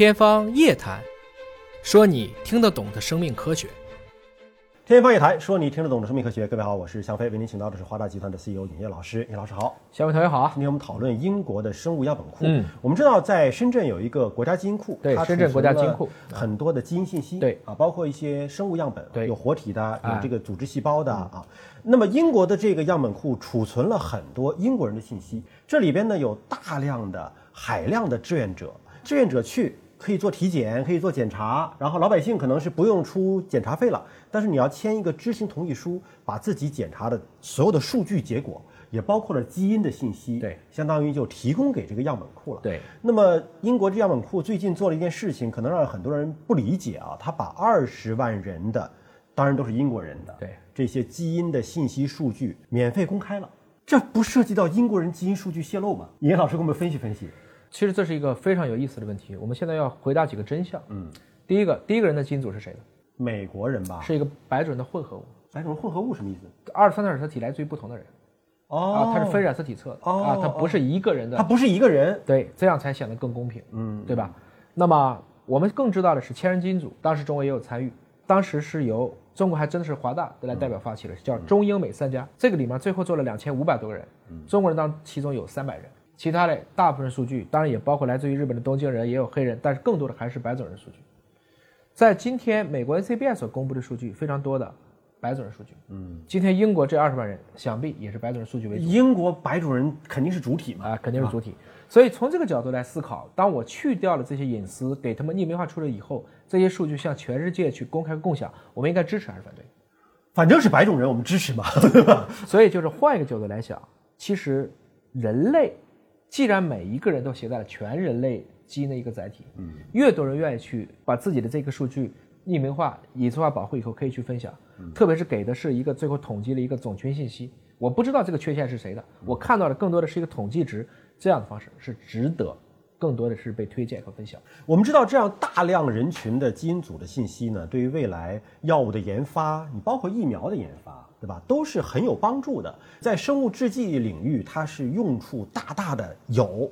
天方夜谭，说你听得懂的生命科学。天方夜谭，说你听得懂的生命科学。各位好，我是向飞，为您请到的是华大集团的 CEO 尹烨老师。尹老师好，小伟同学好。今天我们讨论英国的生物样本库。嗯，我们知道在深圳有一个国家基因库，它对深圳国家基因库很多的基因信息，对啊，包括一些生物样本，对有活体的，有哎这个组织细胞的啊。那么英国的这个样本库储存了很多英国人的信息，这里边呢有大量的海量的志愿者，志愿者去。可以做体检，可以做检查，然后老百姓可能是不用出检查费了，但是你要签一个知情同意书，把自己检查的所有的数据结果，也包括了基因的信息，对，相当于就提供给这个样本库了。对，那么英国这样本库最近做了一件事情，可能让很多人不理解啊，他把二十万人的，当然都是英国人的，对这些基因的信息数据免费公开了，这不涉及到英国人基因数据泄露吗？尹老师给我们分析分析。其实这是一个非常有意思的问题。我们现在要回答几个真相。嗯，第一个，第一个人的基因组是谁的？美国人吧，是一个白种人的混合物。白种人混合物什么意思？二十三的染色体来自于不同的人哦啊，它是非染色体测的哦啊，它不是一个人的。他不是一个人，对，这样才显得更公平，嗯，对吧？那么我们更知道的是千人基因组，当时中国也有参与，当时是由中国还真的是华大来代表发起的，叫中英美三家。这个里面最后做了两千五百多个人，中国人当其中有三百人，其他的大部分数据当然也包括来自于日本的东京人，也有黑人，但是更多的还是白种人数据。在今天美国 NCBI 所公布的数据非常多的白种人数据，嗯，今天英国这二十万人想必也是白种人数据为主。英国白种人肯定是主体嘛。啊，肯定是主体。所以从这个角度来思考，当我去掉了这些隐私，给他们匿名化处理以后，这些数据向全世界去公开共享，我们应该支持还是反对？反正是白种人，我们支持嘛，对吧？所以就是换一个角度来想，其实人类既然每一个人都携带了全人类基因的一个载体，嗯，越多人愿意去把自己的这个数据匿名化、隐私化保护以后，可以去分享，特别是给的是一个最后统计了一个总群信息，我不知道这个缺陷是谁的，我看到的更多的是一个统计值，这样的方式是值得，更多的是被推荐和分享。我们知道，这样大量人群的基因组的信息呢，对于未来药物的研发，你包括疫苗的研发，对吧，都是很有帮助的。在生物制剂领域，它是用处大大的有。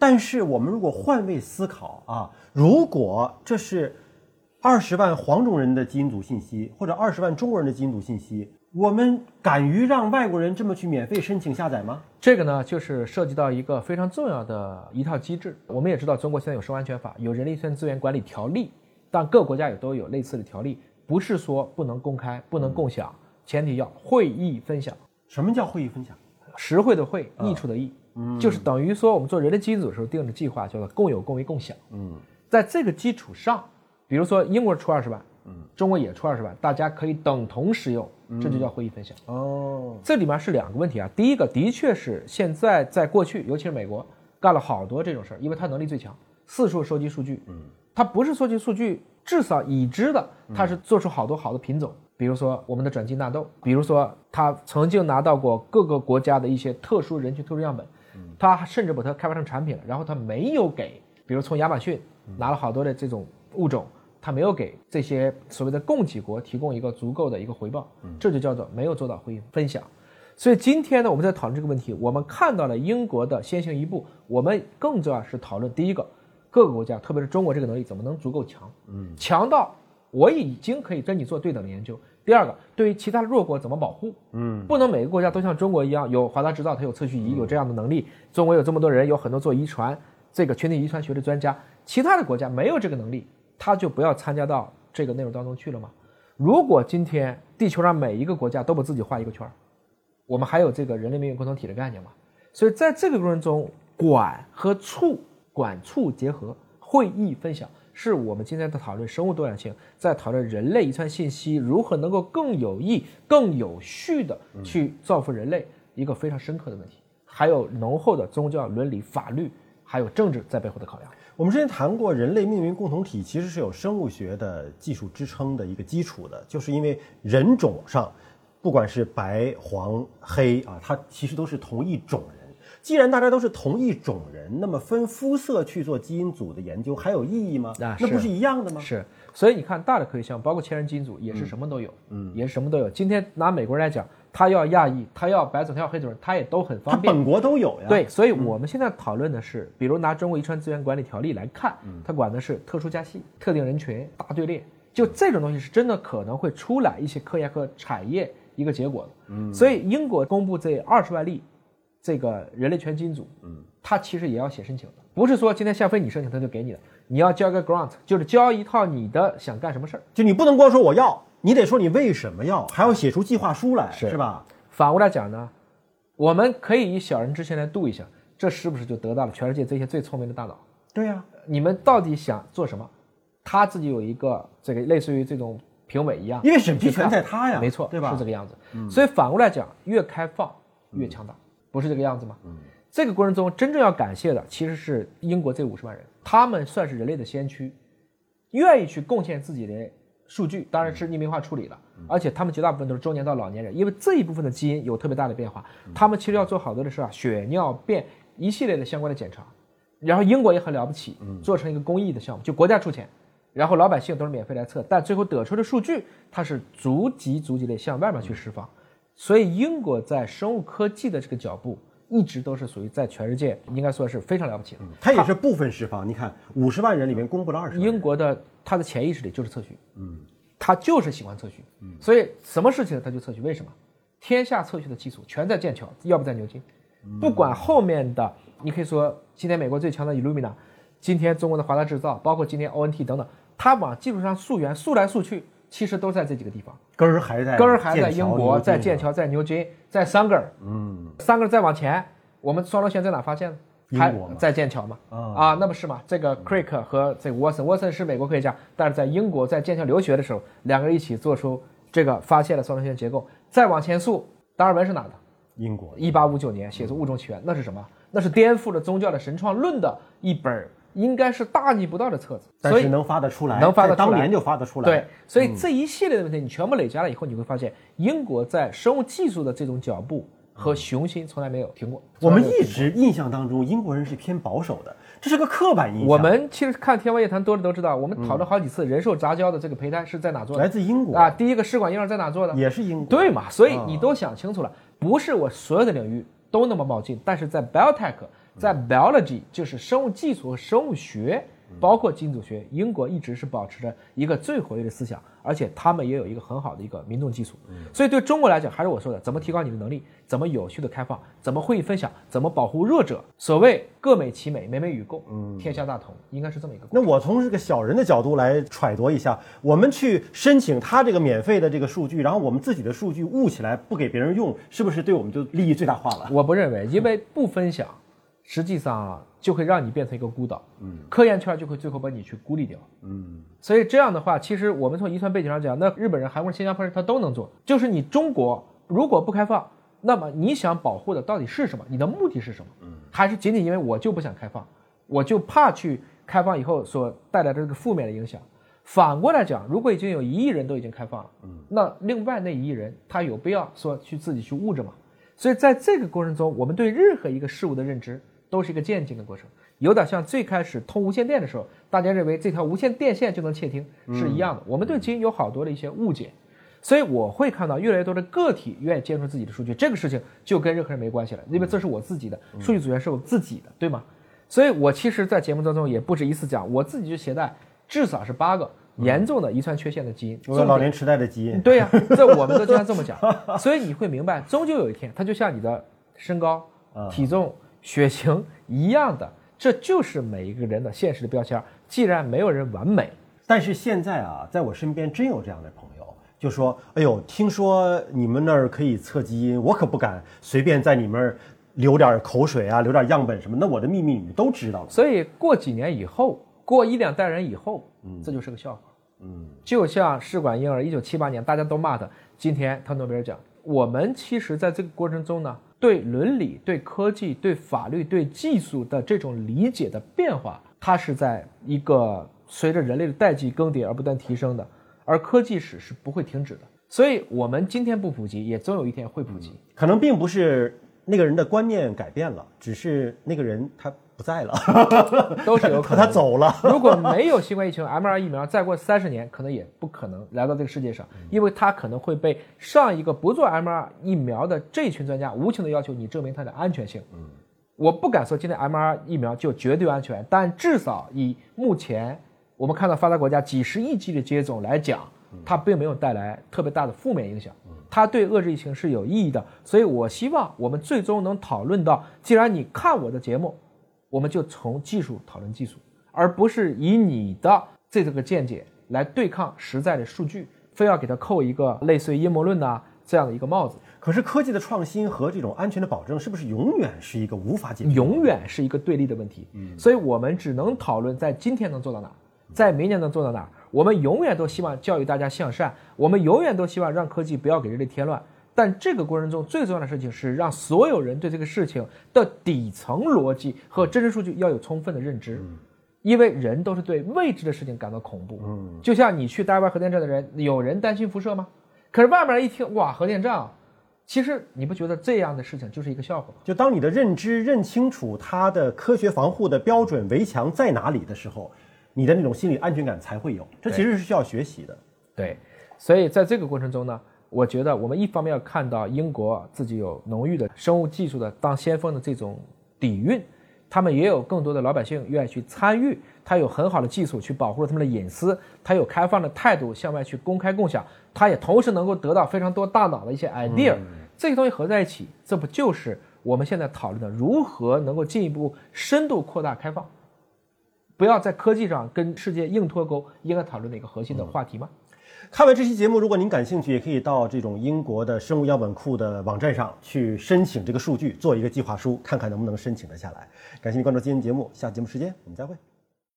但是我们如果换位思考啊，如果这是二十万黄种人的基因组信息，或者二十万中国人的基因组信息，我们敢于让外国人这么去免费申请下载吗？这个呢，就是涉及到一个非常重要的一套机制。我们也知道，中国现在有生物安全法，有人力资源管理条例，但各国家也都有类似的条例，不是说不能公开、不能共享，前提要会议分享。什么叫会议分享？实惠的惠，益处的益，就是等于说我们做人类基因组的时候定的计划叫做共有、共为、共享。嗯，在这个基础上，比如说英国出二十万，嗯，中国也出二十万，大家可以等同使用，这就叫会议分享。哦，这里面是两个问题啊。第一个，的确是现在在过去，尤其是美国干了好多这种事儿，因为它能力最强，四处收集数据。嗯，它不是收集数据，至少已知的，它是做出好多好的品种。比如说我们的转基因纳豆，比如说他曾经拿到过各个国家的一些特殊人群特殊样本，他甚至把它开发成产品了，然后他没有给，比如从亚马逊拿了好多的这种物种。它没有给这些所谓的供给国提供一个足够的一个回报，这就叫做没有做到回应分享。所以今天呢，我们在讨论这个问题，我们看到了英国的先行一步，我们更重要是讨论第一个，各个国家，特别是中国这个能力怎么能足够强，嗯，强到我已经可以跟你做对等的研究。第二个，对于其他的弱国怎么保护，嗯，不能每个国家都像中国一样有华大制造，它有测序仪，有这样的能力。中国有这么多人，有很多做遗传这个群体遗传学的专家，其他的国家没有这个能力。他就不要参加到这个内容当中去了吗？如果今天地球上每一个国家都把自己画一个圈儿，我们还有这个人类命运共同体的概念吗？所以在这个过程中，管和促、管促结合、会议分享，是我们今天的讨论生物多样性，在讨论人类遗传信息如何能够更有益、更有序的去造福人类一个非常深刻的问题，还有浓厚的宗教、伦理、法律，还有政治在背后的考量。我们之前谈过，人类命运共同体其实是有生物学的技术支撑的一个基础的，就是因为人种上，不管是白、黄、黑啊，它其实都是同一种人。既然大家都是同一种人，那么分肤色去做基因组的研究还有意义吗？啊那不是一样的吗？是，所以你看大的科学项目，包括千人基因组，也是什么都有，嗯，也是什么都有。今天拿美国人来讲，他要亚裔，他要白种，他要黑种人，他也都很方便。本国都有呀。对，所以我们现在讨论的是，比如拿《中国遗传资源管理条例》来看，它管的是特殊加系、特定人群、大队列，就这种东西是真的可能会出来一些科研和产业一个结果的。嗯，所以英国公布这二十万例这个人类全基因组，嗯，它其实也要写申请的，不是说今天夏飞你申请他就给你的，你要交个 grant，就是交一套你的想干什么事儿。就你不能光说我要，你得说你为什么要，还要写出计划书来，是是吧？反过来讲呢，我们可以以小人之心来度一下，这是不是就得到了全世界这些最聪明的大脑？对呀、你们到底想做什么？他自己有一个这个类似于这种评委一样，因为审批权在他呀，没错，对吧？是这个样子。所以反过来讲，越开放越强大，不是这个样子吗？这个过程中真正要感谢的其实是英国这五十万人，他们算是人类的先驱，愿意去贡献自己的数据，当然是匿名化处理了，而且他们绝大部分都是中年到老年人，因为这一部分的基因有特别大的变化，他们其实要做好多的事啊，血尿便一系列的相关的检查，然后英国也很了不起，做成一个公益的项目，就国家出钱。然后老百姓都是免费来测，但最后得出的数据，它是逐级逐级的向外面去释放。所以英国在生物科技的这个脚步，一直都是属于在全世界应该说是非常了不起的。他也是部分释放。你看，五十万人里面公布了二十，英国的他的潜意识里就是测序，嗯，他就是喜欢测序，嗯，所以什么事情他就测序。为什么？天下测序的技术全在剑桥，要不在牛津，不管后面的，你可以说今天美国最强的 Illumina，今天中国的华大制造，包括今天 ONT 等等，它往技术上溯源，溯来溯去，其实都在这几个地方。根儿还在，根儿还在英国，在剑桥，在牛津，在桑格尔。嗯，桑格尔再往前，我们双螺旋在哪发现的？还英国嘛在剑桥嘛？啊啊，那不是嘛？这个 Crick 和这个 Watson，Watson 是美国科学家，但是在英国在剑桥留学的时候，两个人一起做出这个发现了双螺旋结构。再往前溯，达尔文是哪的？英国一八五九年写出《物种起源》，那是什么？那是颠覆了宗教的神创论的一本，应该是大逆不道的册子。所以但是能发得出来，能发得出来当年就发得出来。对，所以这一系列的问题你全部累加了以后，你会发现英国在生物技术的这种脚步和雄心从来没有停过。我们一直印象当中，英国人是偏保守的，这是个刻板印象。我们其实看《天方夜谭》多了都知道，我们讨论好几次人兽杂交的这个胚胎是在哪做的来自英国啊？第一个试管婴儿在哪做的？也是英国，对嘛？所以你都想清楚了，不是我所有的领域都那么冒进，但是在 biotech，在 biology 就是生物技术和生物学，包括基因组学，英国一直是保持着一个最活跃的思想，而且他们也有一个很好的一个民众基础。所以对中国来讲，还是我说的，怎么提高你的能力，怎么有序的开放，怎么会议分享，怎么保护弱者。所谓各美其美，美美与共，天下大同，应该是这么一个。那我从这个小人的角度来揣度一下，我们去申请他这个免费的这个数据，然后我们自己的数据捂起来不给别人用，是不是对我们就利益最大化了？我不认为，因为不分享，实际上就会让你变成一个孤岛。嗯，科研圈就会最后把你去孤立掉。嗯，所以这样的话，其实我们从遗传背景上讲，那日本人、韩国人、新加坡人他都能做。就是你中国如果不开放，那么你想保护的到底是什么？你的目的是什么？嗯，还是仅仅因为我就不想开放，我就怕去开放以后所带来的这个负面的影响。反过来讲，如果已经有一亿人都已经开放了，嗯，那另外那一亿人他有必要说去自己去捂着吗？所以在这个过程中，我们对任何一个事物的认知都是一个渐进的过程，有点像最开始通无线电的时候，大家认为这条无线电线就能窃听是一样的。我们对基因有好多的一些误解，所以我会看到越来越多的个体愿意接触自己的数据，这个事情就跟任何人没关系了，因为这是我自己的数据组员是我自己的，对吗？所以我其实，在节目当中也不止一次讲，我自己就携带至少是八个严重的遗传缺陷的基因，我有老年痴呆的基因，对呀、这我们都经常这么讲，所以你会明白，终究有一天，它就像你的身高、体重、血型一样的，这就是每一个人的现实的标签。既然没有人完美，但是现在啊，在我身边真有这样的朋友，就说：“哎呦，听说你们那儿可以测基因，我可不敢随便在你们那儿流点口水啊，留点样本什么，那我的秘密你们都知道了。所以过几年以后，过一两代人以后，嗯这就是个笑话。嗯，就像试管婴儿，一九七八年大家都骂他，今天他诺贝尔奖。我们其实在这个过程中呢，对伦理、对科技、对法律、对技术的这种理解的变化，它是在一个随着人类的代际更迭而不断提升的，而科技史是不会停止的。所以，我们今天不普及，也总有一天会普及。可能并不是那个人的观念改变了，只是那个人他不在了，都是有可能。他走了。如果没有新冠疫情，mRNA 疫苗再过三十年，可能也不可能来到这个世界上，因为它可能会被上一个不做 mRNA 疫苗的这群专家无情的要求你证明它的安全性。嗯，我不敢说今天 mRNA 疫苗就绝对安全，但至少以目前我们看到发达国家几十亿剂的接种来讲，它并没有带来特别大的负面影响。它对遏制疫情是有意义的，所以我希望我们最终能讨论到，既然你看我的节目，我们就从技术讨论技术，而不是以你的这这个见解来对抗实在的数据，非要给它扣一个类似于阴谋论呐这样的一个帽子。可是科技的创新和这种安全的保证，是不是永远是一个无法解决、永远是一个对立的问题？嗯，所以我们只能讨论在今天能做到哪，在明年能做到哪。我们永远都希望教育大家向善，我们永远都希望让科技不要给人类添乱。但这个过程中最重要的事情是让所有人对这个事情的底层逻辑和真实数据要有充分的认知，因为人都是对未知的事情感到恐怖。嗯，就像你去大外核电站的人，有人担心辐射吗？可是外面一听，哇，核电站，其实你不觉得这样的事情就是一个笑话吗？就当你的认知认清楚它的科学防护的标准围墙在哪里的时候。你的那种心理安全感才会有，这其实是需要学习的。对，所以在这个过程中呢，我觉得我们一方面要看到英国自己有浓郁的生物技术的当先锋的这种底蕴，他们也有更多的老百姓愿意去参与，他有很好的技术去保护了他们的隐私，他有开放的态度向外去公开共享，他也同时能够得到非常多大脑的一些 idea，这些东西合在一起，这不就是我们现在讨论的如何能够进一步深度扩大开放？不要在科技上跟世界硬脱钩，应该讨论的一个核心的话题吗？看完这期节目，如果您感兴趣，也可以到这种英国的生物样本库的网站上去申请这个数据，做一个计划书，看看能不能申请得下来。感谢您关注今天节目，下期节目时间我们再会。